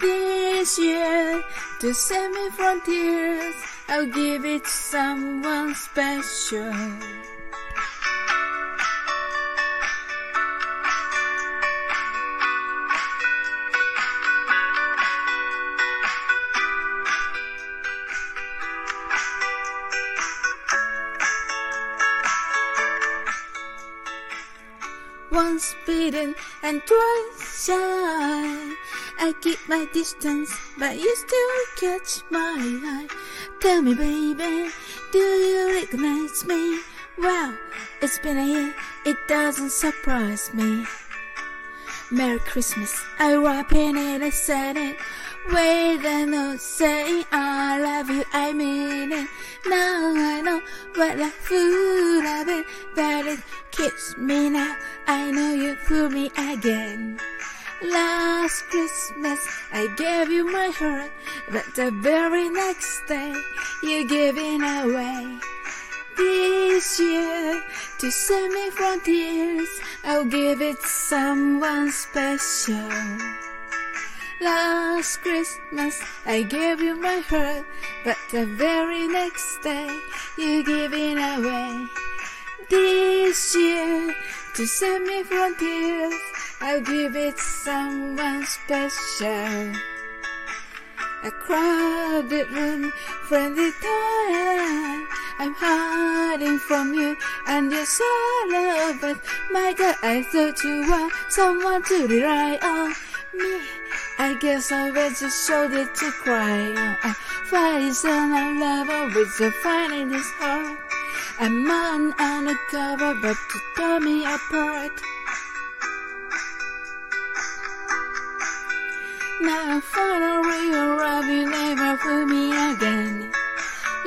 This year, to save me from tears, I'll give it to someone special. Once bitten and twice shy. I keep my distance, but you still catch my eye. Tell me, baby, do you recognize me? Well, it's been a year, it doesn't surprise me. Merry Christmas, I wrap in it, I said it. Wait a note saying I love you, I mean it. Now I know what a fool I've been, but it keeps me now. I know you fool me again. Last Christmas I gave you my heart, but the very next day you gave it away. This year, to save me from tears, I'll give it someone special. Last Christmas I gave you my heart, but the very next day you gave it away. This year, to save me from tears, I'll give it someone special. A crowded room, friendly toilet. I'm hiding from you, and you're so love. But my God, I thought you were someone to rely on. Me, I guess I was just shoulder to cry on. I fight son of love with the fire in his heart. A man undercover, but to tear me apart. Now I'm finally arrive, you never fool me again.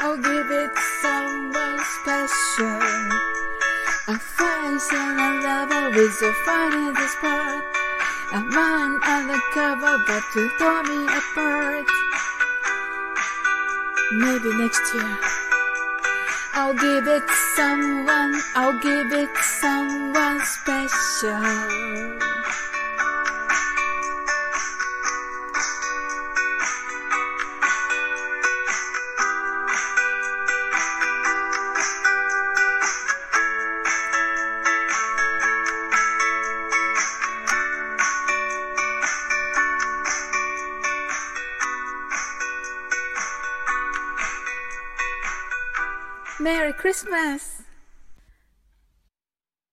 I'll give it to someone special. A face and a lover with a fight this part. A man undercover, but you tore me apart. Maybe next year. I'll give it to someone, I'll give it to someone special. Merry Christmas!